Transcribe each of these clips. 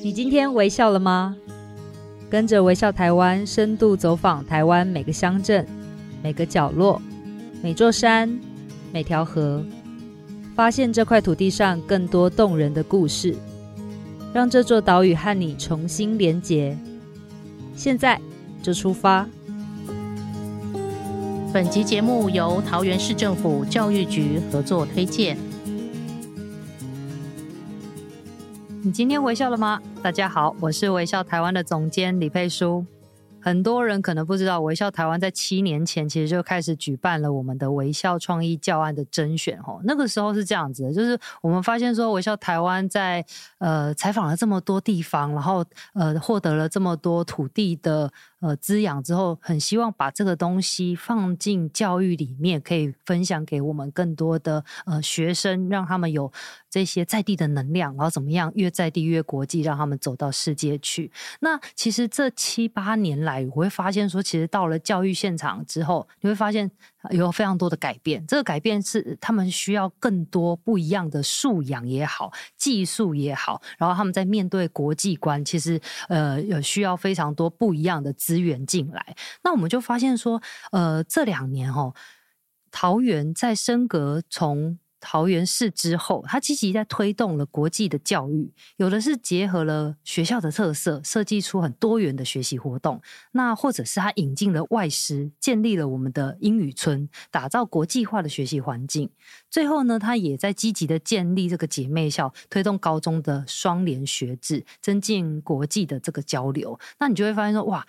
你今天微笑了吗？跟着微笑台湾，深度走访台湾每个乡镇、每个角落、每座山、每条河，发现这块土地上更多动人的故事，让这座岛屿和你重新连结。现在就出发。本集节目由桃园市政府教育局合作推荐。你今天微笑了吗？大家好，我是微笑台湾的总监李佩书。很多人可能不知道，微笑台湾在七年前其实就开始举办了我们的微笑创意教案的甄选。哦，那个时候是这样子的，就是我们发现说，微笑台湾在呃采访了这么多地方，然后呃获得了这么多土地的。呃，滋养之后，很希望把这个东西放进教育里面，可以分享给我们更多的呃学生，让他们有这些在地的能量，然后怎么样越在地越国际，让他们走到世界去。那其实这七八年来，我会发现说，其实到了教育现场之后，你会发现。有非常多的改变，这个改变是他们需要更多不一样的素养也好，技术也好，然后他们在面对国际观，其实呃有需要非常多不一样的资源进来。那我们就发现说，呃，这两年哦，桃园在升格从。桃园市之后，他积极在推动了国际的教育，有的是结合了学校的特色，设计出很多元的学习活动；那或者是他引进了外师，建立了我们的英语村，打造国际化的学习环境。最后呢，他也在积极的建立这个姐妹校，推动高中的双联学制，增进国际的这个交流。那你就会发现说，哇！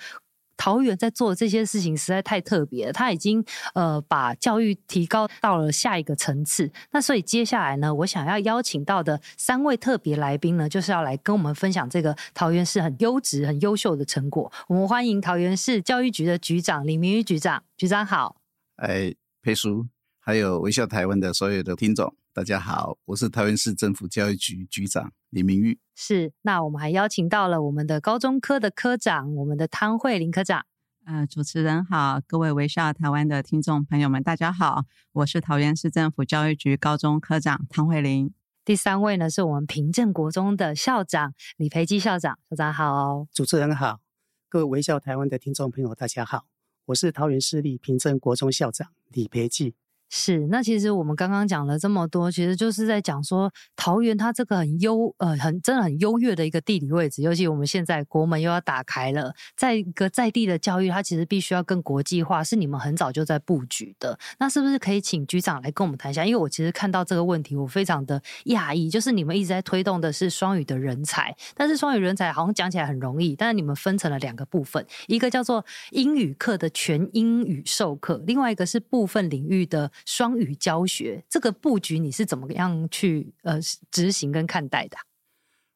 桃园在做这些事情实在太特别了，他已经呃把教育提高到了下一个层次。那所以接下来呢，我想要邀请到的三位特别来宾呢，就是要来跟我们分享这个桃园市很优质、很优秀的成果。我们欢迎桃园市教育局的局长李明玉局长，局长好。哎，佩叔，还有微笑台湾的所有的听众。大家好，我是桃园市政府教育局局长李明玉。是，那我们还邀请到了我们的高中科的科长，我们的汤慧玲科长。呃，主持人好，各位微笑台湾的听众朋友们，大家好，我是桃园市政府教育局高中科长汤慧玲。第三位呢，是我们平镇国中的校长李培基校长，校长好。主持人好，各位微笑台湾的听众朋友大家好，我是桃园市立平镇国中校长李培基。是，那其实我们刚刚讲了这么多，其实就是在讲说桃园它这个很优呃很真的很优越的一个地理位置，尤其我们现在国门又要打开了，在一个在地的教育，它其实必须要更国际化，是你们很早就在布局的。那是不是可以请局长来跟我们谈一下？因为我其实看到这个问题，我非常的讶异，就是你们一直在推动的是双语的人才，但是双语人才好像讲起来很容易，但是你们分成了两个部分，一个叫做英语课的全英语授课，另外一个是部分领域的。双语教学这个布局你是怎么样去呃执行跟看待的？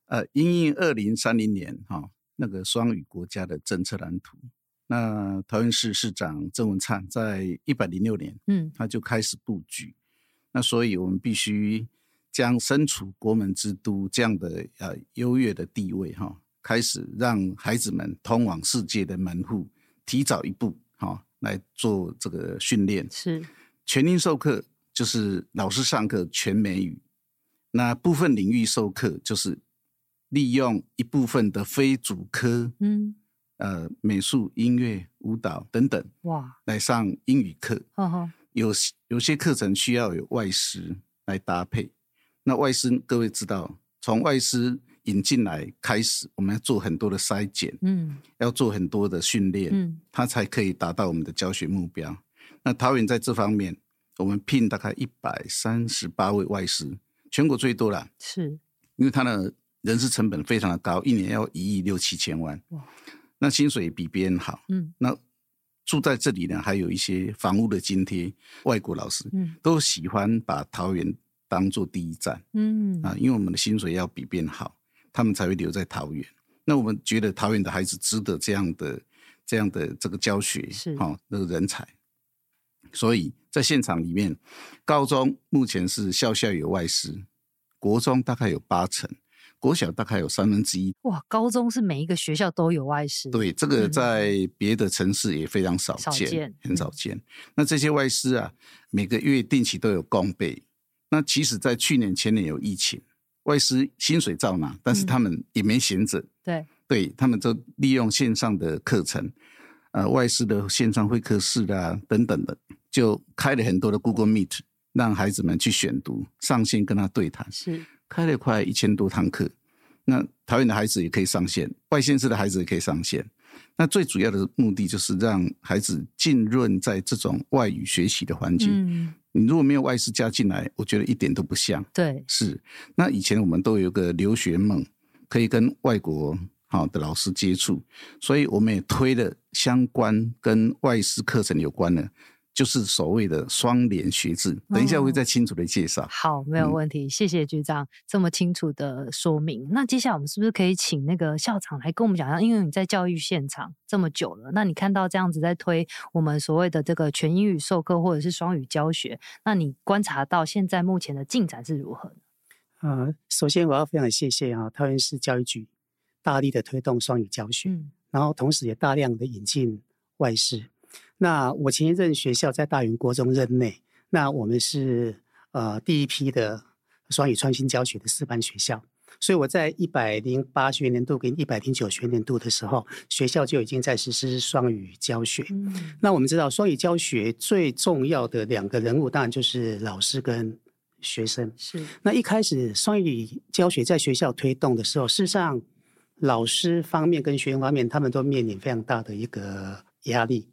呃，因应二零三零年哈、哦、那个双语国家的政策蓝图，那桃园市市长郑文灿在一百零六年，嗯，他就开始布局。那所以我们必须将身处国门之都这样的呃优越的地位哈、哦，开始让孩子们通往世界的门户提早一步哈、哦、来做这个训练是。全英授课就是老师上课全美语，那部分领域授课就是利用一部分的非主科，嗯，呃，美术、音乐、舞蹈等等，哇，来上英语课。呵呵。有有些课程需要有外师来搭配，那外师各位知道，从外师引进来开始，我们要做很多的筛检，嗯，要做很多的训练，嗯，他才可以达到我们的教学目标。那桃园在这方面，我们聘大概一百三十八位外师，全国最多了。是，因为他的人事成本非常的高，一年要一亿六七千万。哇，那薪水比别人好。嗯，那住在这里呢，还有一些房屋的津贴。外国老师，嗯，都喜欢把桃园当做第一站。嗯啊，因为我们的薪水要比别人好，他们才会留在桃园。那我们觉得桃园的孩子值得这样的、这样的这个教学，是哈、哦，那个人才。所以在现场里面，高中目前是校校有外师，国中大概有八成，国小大概有三分之一。哇，高中是每一个学校都有外师？对，这个在别的城市也非常少见，少见很少见。那这些外师啊，每个月定期都有公备。那其实，在去年前年有疫情，外师薪水照拿，但是他们也没闲着。对，对他们就利用线上的课程，呃，外事的线上会客室啊等等的，就开了很多的 Google Meet，让孩子们去选读，上线跟他对谈。是，开了快一千多堂课。那桃园的孩子也可以上线，外县市的孩子也可以上线。那最主要的目的就是让孩子浸润在这种外语学习的环境。嗯，你如果没有外事加进来，我觉得一点都不像。对，是。那以前我们都有个留学梦，可以跟外国好的老师接触，所以我们也推了相关跟外师课程有关的。就是所谓的双联学制，等一下我会再清楚的介绍。哦。好，没有问题，嗯、谢谢局长这么清楚的说明。那接下来我们是不是可以请那个校长来跟我们讲一下？因为你在教育现场这么久了，那你看到这样子在推我们所谓的这个全英语授课或者是双语教学，那你观察到现在目前的进展是如何呢？呃，首先我要非常谢谢啊，桃园市教育局大力的推动双语教学，嗯、然后同时也大量的引进外师。那我前一任学校在大云国中任内，那我们是呃第一批的双语创新教学的示范学校，所以我在一百零八学年度跟一百零九学年度的时候，学校就已经在实施双语教学。嗯，那我们知道双语教学最重要的两个人物，当然就是老师跟学生。是，那一开始双语教学在学校推动的时候，事实上老师方面跟学员方面，他们都面临非常大的一个压力。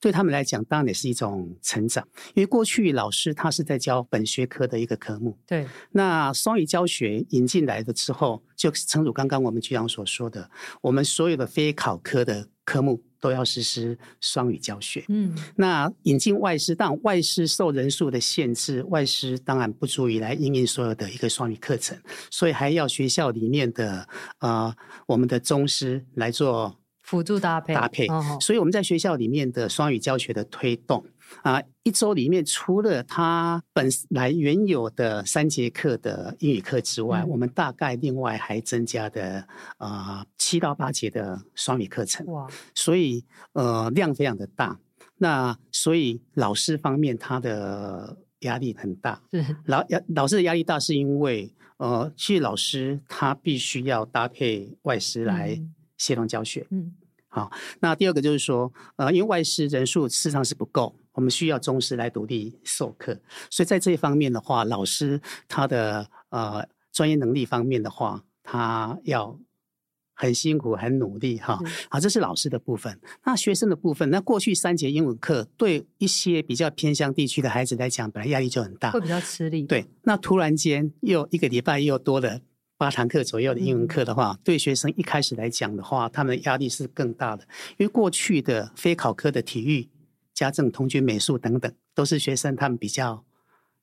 对他们来讲，当然也是一种成长，因为过去老师他是在教本学科的一个科目。对，那双语教学引进来的之后，就诚如刚刚我们局长所说的，我们所有的非考科的科目都要实施双语教学。嗯，那引进外师，当然外师受人数的限制，外师当然不足以来应应所有的一个双语课程，所以还要学校里面的呃我们的中师来做。辅助搭配，搭配，所以我们在学校里面的双语教学的推动啊，一周里面除了他本来原有的三节课的英语课之外，我们大概另外还增加的啊七到八节的双语课程。哇，所以呃量非常的大，那所以老师方面他的压力很大。老压老师的压力大是因为呃，其实老师他必须要搭配外师来协同教学。嗯。好，那第二个就是说，呃，因为外师人数事实上是不够，我们需要中师来独立授课，所以在这一方面的话，老师他的呃专业能力方面的话，他要很辛苦、很努力哈。好，这是老师的部分。那学生的部分，那过去三节英文课对一些比较偏乡地区的孩子来讲，本来压力就很大，会比较吃力。对，那突然间又一个礼拜又多了。八堂课左右的英文课的话，对学生一开始来讲的话，他们的压力是更大的。因为过去的非考科的体育、家政、童军、美术等等，都是学生他们比较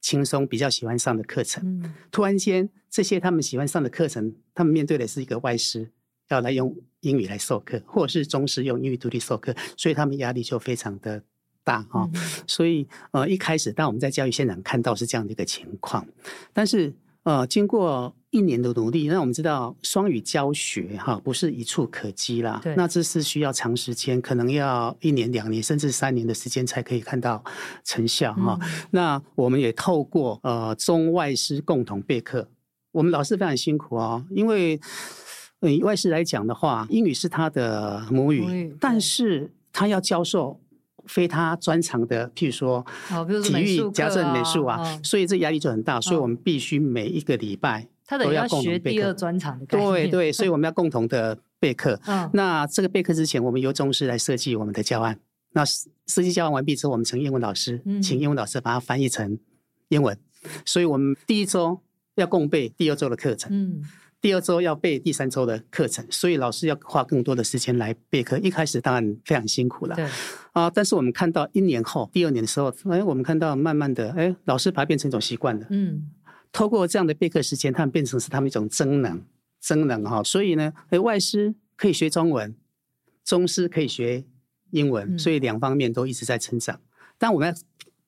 轻松、比较喜欢上的课程。突然间，这些他们喜欢上的课程，他们面对的是一个外师要来用英语来授课，或者是中师用英语独立授课，所以他们压力就非常的大哈。所以呃，一开始当我们在教育现场看到是这样的一个情况，但是呃，经过。一年的努力，那我们知道双语教学哈不是一触可及啦，对那这是需要长时间，可能要一年、两年甚至三年的时间才可以看到成效哈。嗯、那我们也透过呃中外师共同备课，我们老师非常辛苦哦，因为以外师来讲的话，英语是他的母语，母语但是他要教授。非他专长的，譬如说体育、家政、美术啊，所以这压力就很大。所以我们必须每一个礼拜都要共同备课。第二专长的对对，所以我们要共同的备课。那这个备课之前，我们由中师来设计我们的教案。那设计教案完毕之后，我们请英文老师，请英文老师把它翻译成英文。所以我们第一周要共备第二周的课程。嗯。第二周要备第三周的课程，所以老师要花更多的时间来备课。一开始当然非常辛苦了，对啊。但是我们看到一年后，第二年的时候，哎，我们看到慢慢的，哎，老师把它变成一种习惯了。嗯，透过这样的备课时间，他们变成是他们一种增能，增能哈。所以呢，哎，外师可以学中文，中师可以学英文，所以两方面都一直在成长。嗯、但我们要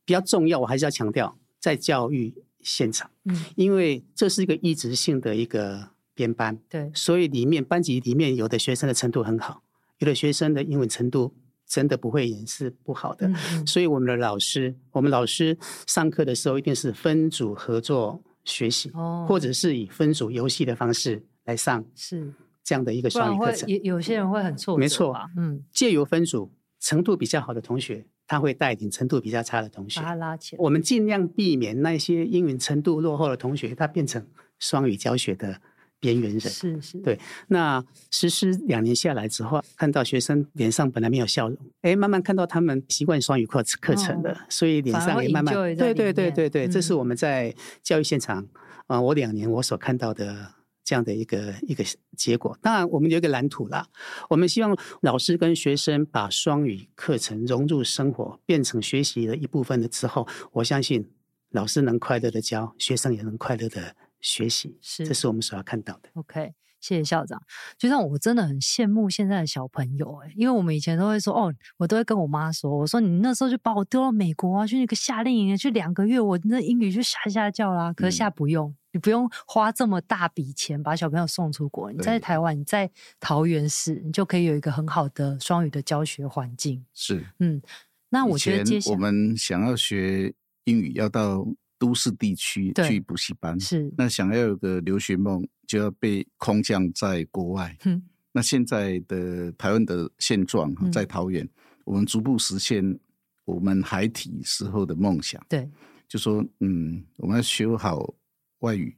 比较重要，我还是要强调，在教育现场，嗯，因为这是一个一直性的一个。编班对，所以里面班级里面有的学生的程度很好，有的学生的英文程度真的不会也是不好的。嗯嗯，所以我们的老师，我们老师上课的时候一定是分组合作学习，哦，或者是以分组游戏的方式来上，是这样的一个双语课程。有有些人会很挫折，没错，嗯，借由分组，程度比较好的同学，他会带领程度比较差的同学，把他拉起来。我们尽量避免那些英语程度落后的同学，他变成双语教学的边缘人。是是，对。那实施两年下来之后，看到学生脸上本来没有笑容，哎，慢慢看到他们习惯双语课课程的，哦、所以脸上也慢慢对对对对对，嗯、这是我们在教育现场啊、呃，我两年我所看到的。这样的一个一个结果，当然我们有一个蓝图啦。我们希望老师跟学生把双语课程融入生活，变成学习的一部分了之后，我相信老师能快乐的教，学生也能快乐的学习。是，这是我们所要看到的。OK，谢谢校长。就像我真的很羡慕现在的小朋友，哎，因为我们以前都会说，哦，我都会跟我妈说，我说你那时候就把我丢到美国啊，去那个夏令营，去两个月，我那英语就下下叫啦。可是现在不用。嗯你不用花这么大笔钱把小朋友送出国，你在台湾，你在桃园市，你就可以有一个很好的双语的教学环境。是，嗯，那我觉得接下来我们想要学英语，要到都市地区去补习班，是。那想要有个留学梦，就要被空降在国外。嗯，那现在的台湾的现状，在桃园，嗯，我们逐步实现我们孩提时候的梦想。对，就说，嗯，我们要学好。外语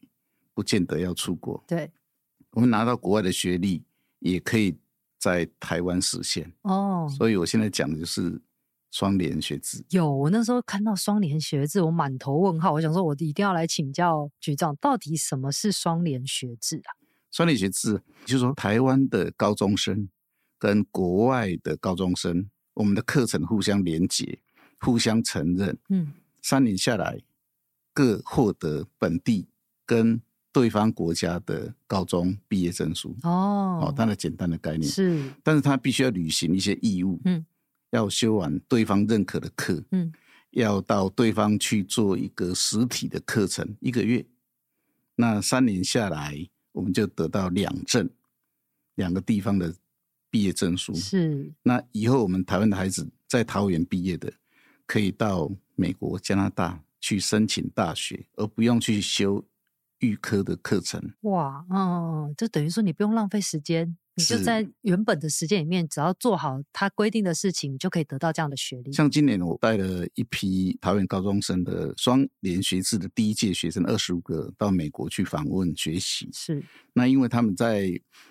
不见得要出国，对，我们拿到国外的学历也可以在台湾实现哦。所以我现在讲的就是双联学制。有，我那时候看到双联学制，我满头问号。我想说，我一定要来请教局长，到底什么是双联学制啊？双联学制就是说，台湾的高中生跟国外的高中生，我们的课程互相连结、互相承认。嗯，三年下来，各获得本地。跟对方国家的高中毕业证书哦，哦，它的简单的概念是，但是他必须要履行一些义务，嗯，要修完对方认可的课，嗯，要到对方去做一个实体的课程一个月，那三年下来，我们就得到两证，两个地方的毕业证书。是，那以后我们台湾的孩子在桃园毕业的，可以到美国、加拿大去申请大学，而不用去修。预科的课程。哇，嗯，就等于说你不用浪费时间，你就在原本的时间里面，只要做好他规定的事情，你就可以得到这样的学历。像今年我带了一批桃园高中生的双联学制的第一届学生，二十五个到美国去访问学习。是，那因为他们在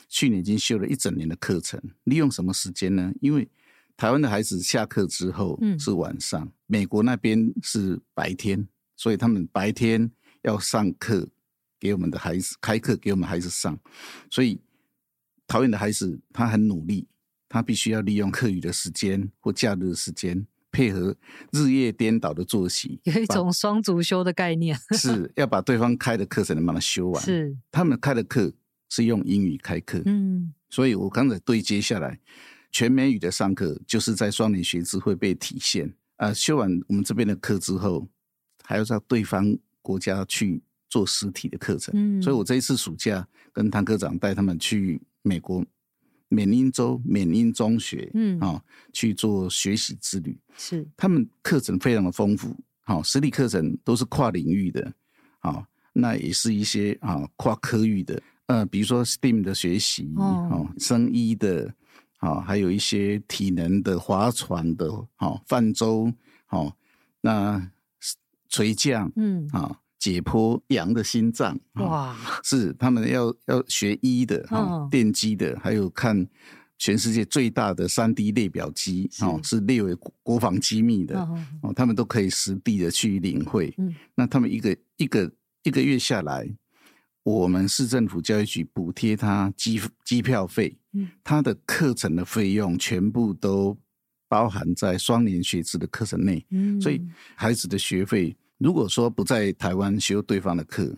去年已经修了一整年的课程，利用什么时间呢？因为台湾的孩子下课之后是晚上，嗯、美国那边是白天，所以他们白天要上课。给我们的孩子开课，给我们孩子上，所以桃园的孩子他很努力，他必须要利用课余的时间或假日的时间，配合日夜颠倒的作息，有一种双主修的概念，是要把对方开的课程能把它修完。是他们开的课是用英语开课，嗯，所以我刚才对接下来全美语的上课，就是在双年学制会被体现啊、呃。修完我们这边的课之后，还要到对方国家去。做实体的课程，嗯，所以我这一次暑假跟唐科长带他们去美国缅因州缅因中学，嗯，啊，去做学习之旅。是，他们课程非常的丰富，好，实体课程都是跨领域的，好，那也是一些啊跨科域的，呃，比如说 STEAM 的学习，哦，生医的，啊，还有一些体能的、划船的，好，泛舟，好，那垂降，嗯，啊。解剖羊的心脏哇，是他们要要学医的哈，哦、电机的，还有看全世界最大的三 D 列表机哦，是列为国防机密的哦，哦，他们都可以实地的去领会。嗯，那他们一个一个一个月下来，我们市政府教育局补贴他机机票费，嗯，他的课程的费用全部都包含在双联学制的课程内，嗯，所以孩子的学费。如果说不在台湾修对方的课，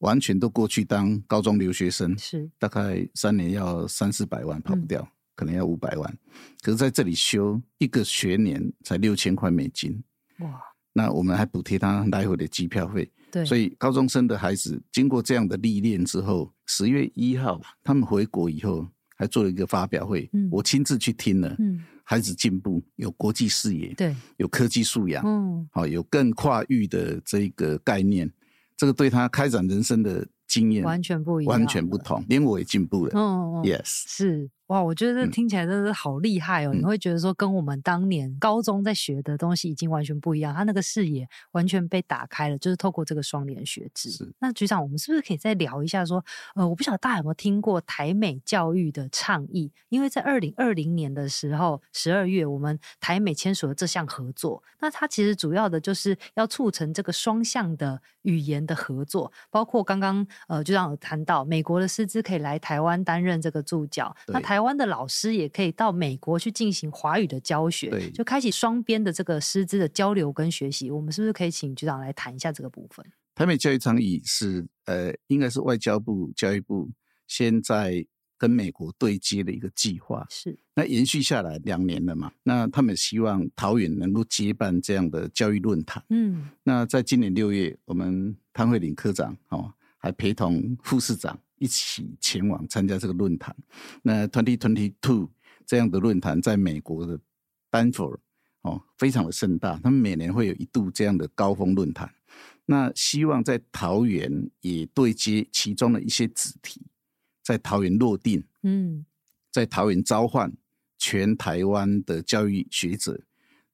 完全都过去当高中留学生，是大概三年要三四百万跑不掉，嗯、可能要五百万。可是在这里修一个学年才六千块美金，哇！那我们还补贴他来回的机票费，对。所以高中生的孩子经过这样的历练之后，十月一号他们回国以后还做了一个发表会，嗯、我亲自去听了，嗯。孩子进步，有国际视野，对，有科技素养，嗯，好，有更跨域的这个概念，这个对他开展人生的经验完全不一样，完全不同，连我也进步了。哦，Yes，是。哇，我觉得这听起来真的是好厉害哦！嗯、你会觉得说，跟我们当年高中在学的东西已经完全不一样，他那个视野完全被打开了，就是透过这个双联学制。那局长，我们是不是可以再聊一下说，呃，我不晓得大家有没有听过台美教育的倡议？因为在二零二零年的时候，十二月我们台美签署了这项合作，那它其实主要的就是要促成这个双向的语言的合作，包括刚刚呃局长有谈到，美国的师资可以来台湾担任这个助教，那台。台湾的老师也可以到美国去进行华语的教学，对，就开启双边的这个师资的交流跟学习。我们是不是可以请局长来谈一下这个部分？台美教育倡议是呃，应该是外交部、教育部现在跟美国对接的一个计划。是，那延续下来两年了嘛？那他们希望桃园能够接办这样的教育论坛。嗯，那在今年六月，我们汤慧玲科长哦，还陪同副市长。一起前往参加这个论坛。那 Twenty Twenty Two 这样的论坛在美国的丹佛哦，非常的盛大。他们每年会有一度这样的高峰论坛。那希望在桃园也对接其中的一些子题，在桃园落定。嗯，在桃园召唤全台湾的教育学者、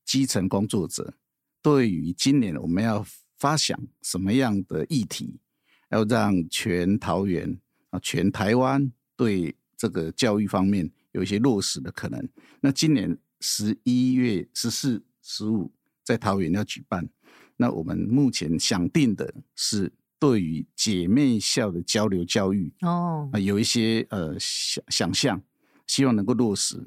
基层工作者，对于今年我们要发想什么样的议题，要让全桃园。啊，全台湾对这个教育方面有一些落实的可能。那今年十一月十四、十五在桃园要举办。那我们目前想定的是，对于姐妹校的交流教育哦，啊，有一些呃想想象，希望能够落实。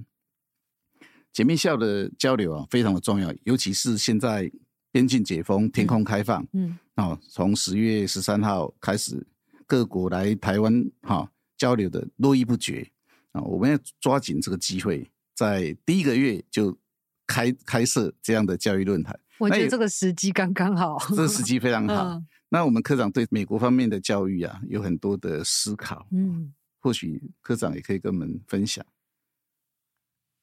姐妹校的交流啊，非常的重要，尤其是现在边境解封、天空开放，嗯，哦，从十月十三号开始。各国来台湾哈交流的络绎不绝啊！我们要抓紧这个机会，在第一个月就开开设这样的教育论坛。我觉得这个时机刚刚好，这个时机非常好。嗯、那我们科长对美国方面的教育啊有很多的思考，嗯，或许科长也可以跟我们分享。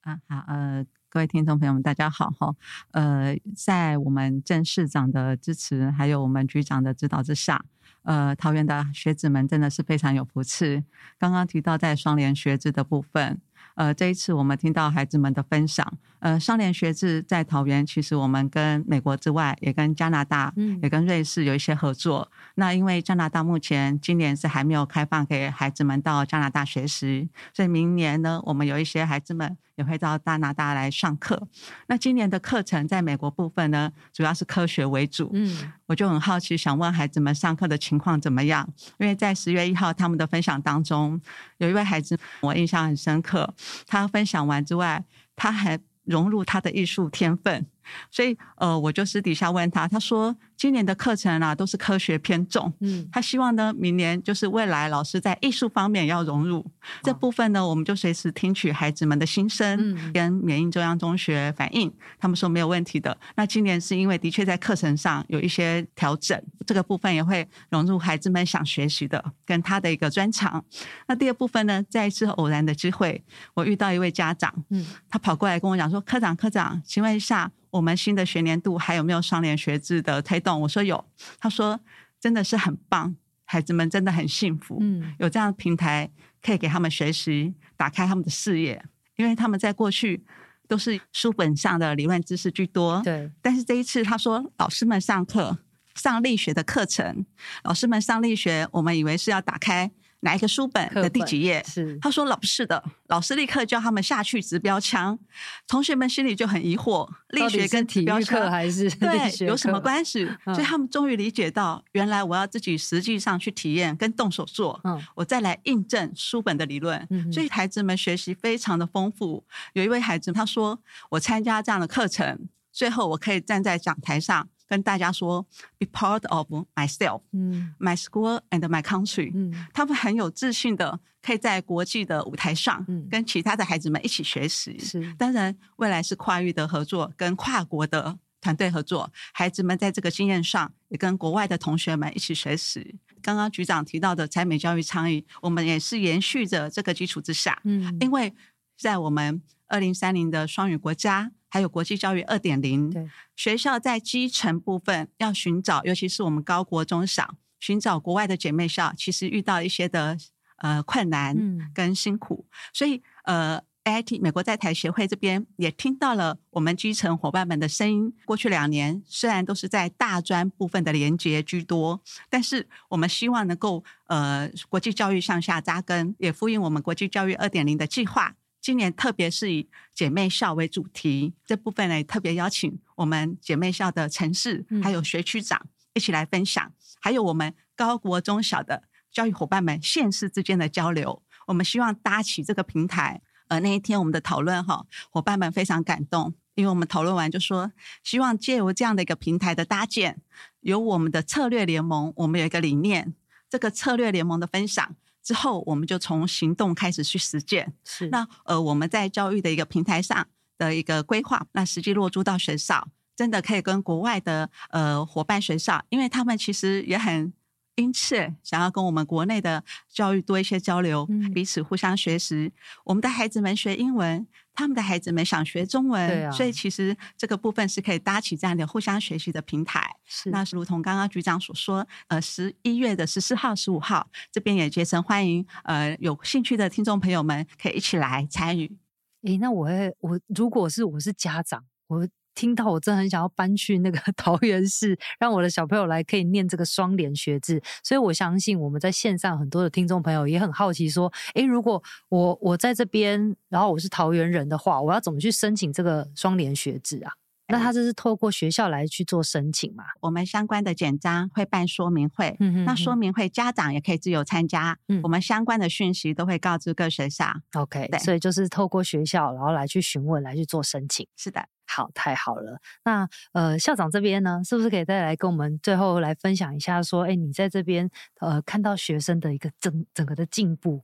啊，好，呃，各位听众朋友们，大家好哈。呃，在我们郑市长的支持，还有我们局长的指导之下。呃，桃园的学子们真的是非常有福气。刚刚提到在双联学子的部分，呃，这一次我们听到孩子们的分享，呃，双联学制在桃园，其实我们跟美国之外，也跟加拿大，嗯，也跟瑞士有一些合作。那因为加拿大目前今年是还没有开放给孩子们到加拿大学习，所以明年呢，我们有一些孩子们也会到加拿大来上课。那今年的课程在美国部分呢，主要是科学为主。嗯，我就很好奇，想问孩子们上课的情况怎么样？因为在十月一号他们的分享当中，有一位孩子我印象很深刻，他分享完之外，他还融入他的艺术天分。所以，呃，我就私底下问他，他说今年的课程啊都是科学偏重，嗯，他希望呢明年就是未来老师在艺术方面要融入这部分呢，我们就随时听取孩子们的心声，嗯，跟缅因中央中学反映，他们说没有问题的。那今年是因为的确在课程上有一些调整，这个部分也会融入孩子们想学习的，跟他的一个专长。那第二部分呢，在一次偶然的机会，我遇到一位家长，嗯，他跑过来跟我讲说，科长，科长，请问一下。我们新的学年度还有没有双联学制的推动？我说有，他说真的是很棒，孩子们真的很幸福，嗯，有这样的平台可以给他们学习，打开他们的视野，因为他们在过去都是书本上的理论知识居多，对。但是这一次他说，老师们上课上力学的课程，老师们上力学，我们以为是要打开。哪一个书本的第几页？是他说老师的，老师立刻叫他们下去指标枪，同学们心里就很疑惑，力学跟体育课还是对有什么关系？嗯、所以他们终于理解到，原来我要自己实际上去体验跟动手做，嗯，我再来印证书本的理论。嗯、所以孩子们学习非常的丰富。有一位孩子他说，我参加这样的课程，最后我可以站在讲台上。跟大家说，be part of myself，嗯，my school and my country，嗯，他们很有自信的，可以在国际的舞台上，嗯，跟其他的孩子们一起学习。是，当然未来是跨域的合作，跟跨国的团队合作，孩子们在这个经验上也跟国外的同学们一起学习。刚刚局长提到的台美教育倡议，我们也是延续着这个基础之下，嗯，因为在我们二零三零的双语国家。还有国际教育二点零，学校在基层部分要寻找，尤其是我们高国中小寻找国外的姐妹校，其实遇到一些的呃困难跟辛苦，嗯、所以呃。AIT 美国在台协会这边也听到了我们基层伙伴们的声音。过去两年虽然都是在大专部分的连接居多，但是我们希望能够呃国际教育向下扎根，也呼应我们国际教育二点零的计划。今年特别是以姐妹校为主题，这部分呢也特别邀请我们姐妹校的城市还有学区长一起来分享，还有我们高国中小的教育伙伴们县市之间的交流。我们希望搭起这个平台。呃，那一天我们的讨论哈，伙伴们非常感动，因为我们讨论完就说，希望借由这样的一个平台的搭建，有我们的策略联盟，我们有一个理念，这个策略联盟的分享之后，我们就从行动开始去实践。是，那呃，我们在教育的一个平台上的一个规划，那实际落驻到学校，真的可以跟国外的呃伙伴学校，因为他们其实也很。因此，想要跟我们国内的教育多一些交流，嗯、彼此互相学习。我们的孩子们学英文，他们的孩子们想学中文，啊、所以其实这个部分是可以搭起这样的互相学习的平台。是，那是如同刚刚局长所说，呃，十一月的十四号、十五号，这边也竭诚欢迎，呃，有兴趣的听众朋友们可以一起来参与。诶，那我会，我如果是我是家长，我。听到我真的很想要搬去那个 桃园市，让我的小朋友来可以念这个双联学制。所以我相信我们在线上很多的听众朋友也很好奇，说：诶，如果我我在这边，然后我是桃园人的话，我要怎么去申请这个双联学制啊？那他这是透过学校来去做申请嘛？我们相关的简章会办说明会，嗯那说明会家长也可以自由参加，嗯，我们相关的讯息都会告知各学校。OK，对，所以就是透过学校，然后来去询问，来去做申请。是的。好，太好了。那呃，校长这边呢，是不是可以再来跟我们最后来分享一下？说，哎，你在这边呃，看到学生的一个整整个的进步，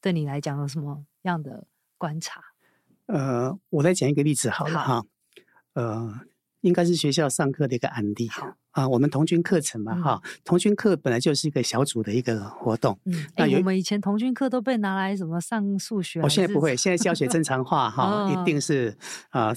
对你来讲有什么样的观察？呃，我再讲一个例子好了好哈。呃，应该是学校上课的一个案例。好啊，我们童军课程嘛，嗯、哈，童军课本来就是一个小组的一个活动。嗯，那我们以前童军课都被拿来什么上数学？我现在不会，现在教学正常化 哈，哦、一定是啊。呃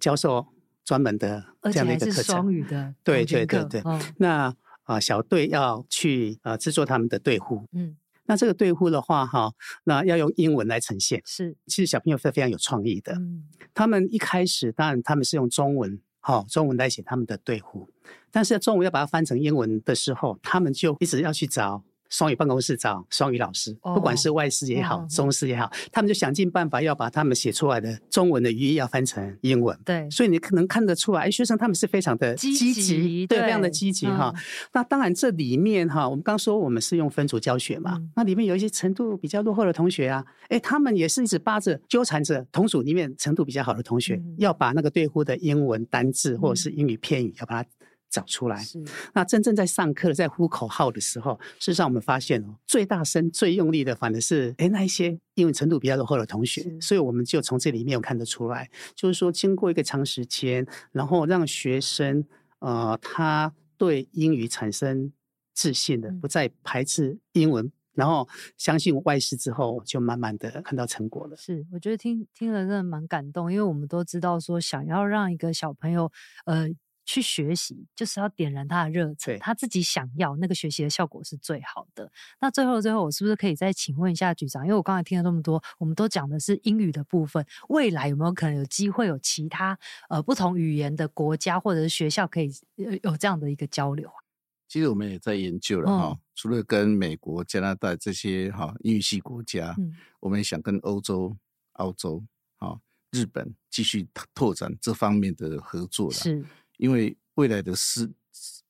教授专门的这样的一个课程，双语的，对对对对。哦、那啊，小队要去啊制作他们的队呼，嗯，那这个对呼的话，哈，那要用英文来呈现。是，其实小朋友是非常有创意的。嗯，他们一开始当然他们是用中文，哈，中文来写他们的对呼，但是中文要把它翻成英文的时候，他们就一直要去找。双语办公室找双语老师，不管是外师也好，哦、中师也好，他们就想尽办法要把他们写出来的中文的语义要翻成英文。对，所以你可能看得出来，学生他们是非常的积极，对，非常的积极哈。嗯、那当然这里面哈，我们刚说我们是用分组教学嘛，嗯、那里面有一些程度比较落后的同学啊，哎，他们也是一直扒着纠缠着同组里面程度比较好的同学，嗯、要把那个对呼的英文单字或者是英语片语要把它。找出来。是那真正在上课，在呼口号的时候，事实上我们发现哦，最大声、最用力的，反而是诶那一些英文程度比较落后的同学。所以我们就从这里面看得出来，就是说，经过一个长时间，然后让学生呃，他对英语产生自信的，不再排斥英文，嗯、然后相信外事之后，就慢慢的看到成果了。是，我觉得听听了真的蛮感动，因为我们都知道说，想要让一个小朋友呃。去学习就是要点燃他的热忱，他自己想要那个学习的效果是最好的。那最后最后，我是不是可以再请问一下局长？因为我刚才听了这么多，我们都讲的是英语的部分，未来有没有可能有机会有其他呃不同语言的国家或者是学校可以有有这样的一个交流啊？其实我们也在研究了哈，嗯、除了跟美国、加拿大这些哈英语系国家，嗯、我们也想跟欧洲、澳洲、哈日本继续拓展这方面的合作了。是。因为未来的世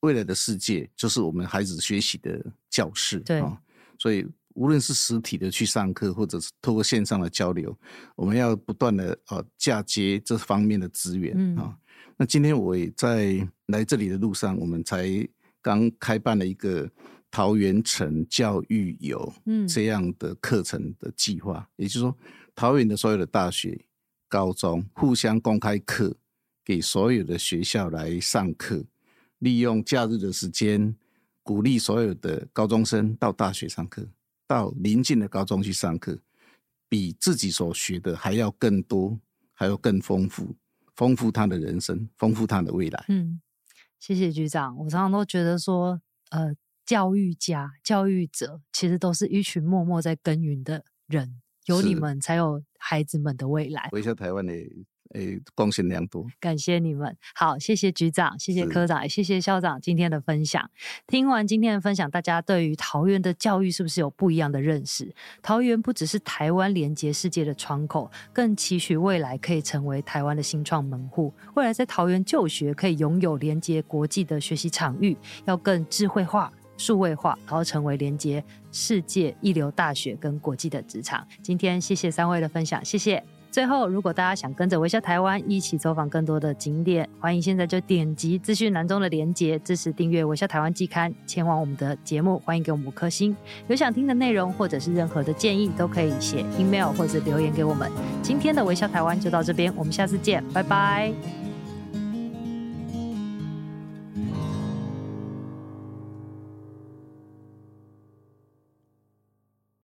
未来的世界就是我们孩子学习的教室，对啊，所以无论是实体的去上课，或者是透过线上的交流，我们要不断的呃嫁接这方面的资源啊。嗯、那今天我也在来这里的路上，我们才刚开办了一个桃园城教育游这样的课程的计划，嗯、也就是说，桃园的所有的大学、高中互相公开课。给所有的学校来上课，利用假日的时间，鼓励所有的高中生到大学上课，到邻近的高中去上课，比自己所学的还要更多，还要更丰富，丰富他的人生，丰富他的未来。嗯，谢谢局长。我常常都觉得说，呃。教育家、教育者，其实都是一群默默在耕耘的人。有你们，才有孩子们的未来。微笑台湾的。诶，贡献良多，感谢你们。好，谢谢局长，谢谢科长，也谢谢校长今天的分享。听完今天的分享，大家对于桃园的教育是不是有不一样的认识？桃园不只是台湾连接世界的窗口，更期许未来可以成为台湾的新创门户。未来在桃园就学，可以拥有连接国际的学习场域，要更智慧化、数位化，然后成为连接世界一流大学跟国际的职场。今天谢谢三位的分享，谢谢。最后，如果大家想跟着微笑台湾一起走访更多的景点，欢迎现在就点击资讯栏中的连结，支持订阅微笑台湾季刊，前往我们的节目。欢迎给我们五颗星，有想听的内容或者是任何的建议，都可以写 email 或者留言给我们。今天的微笑台湾就到这边，我们下次见，拜拜。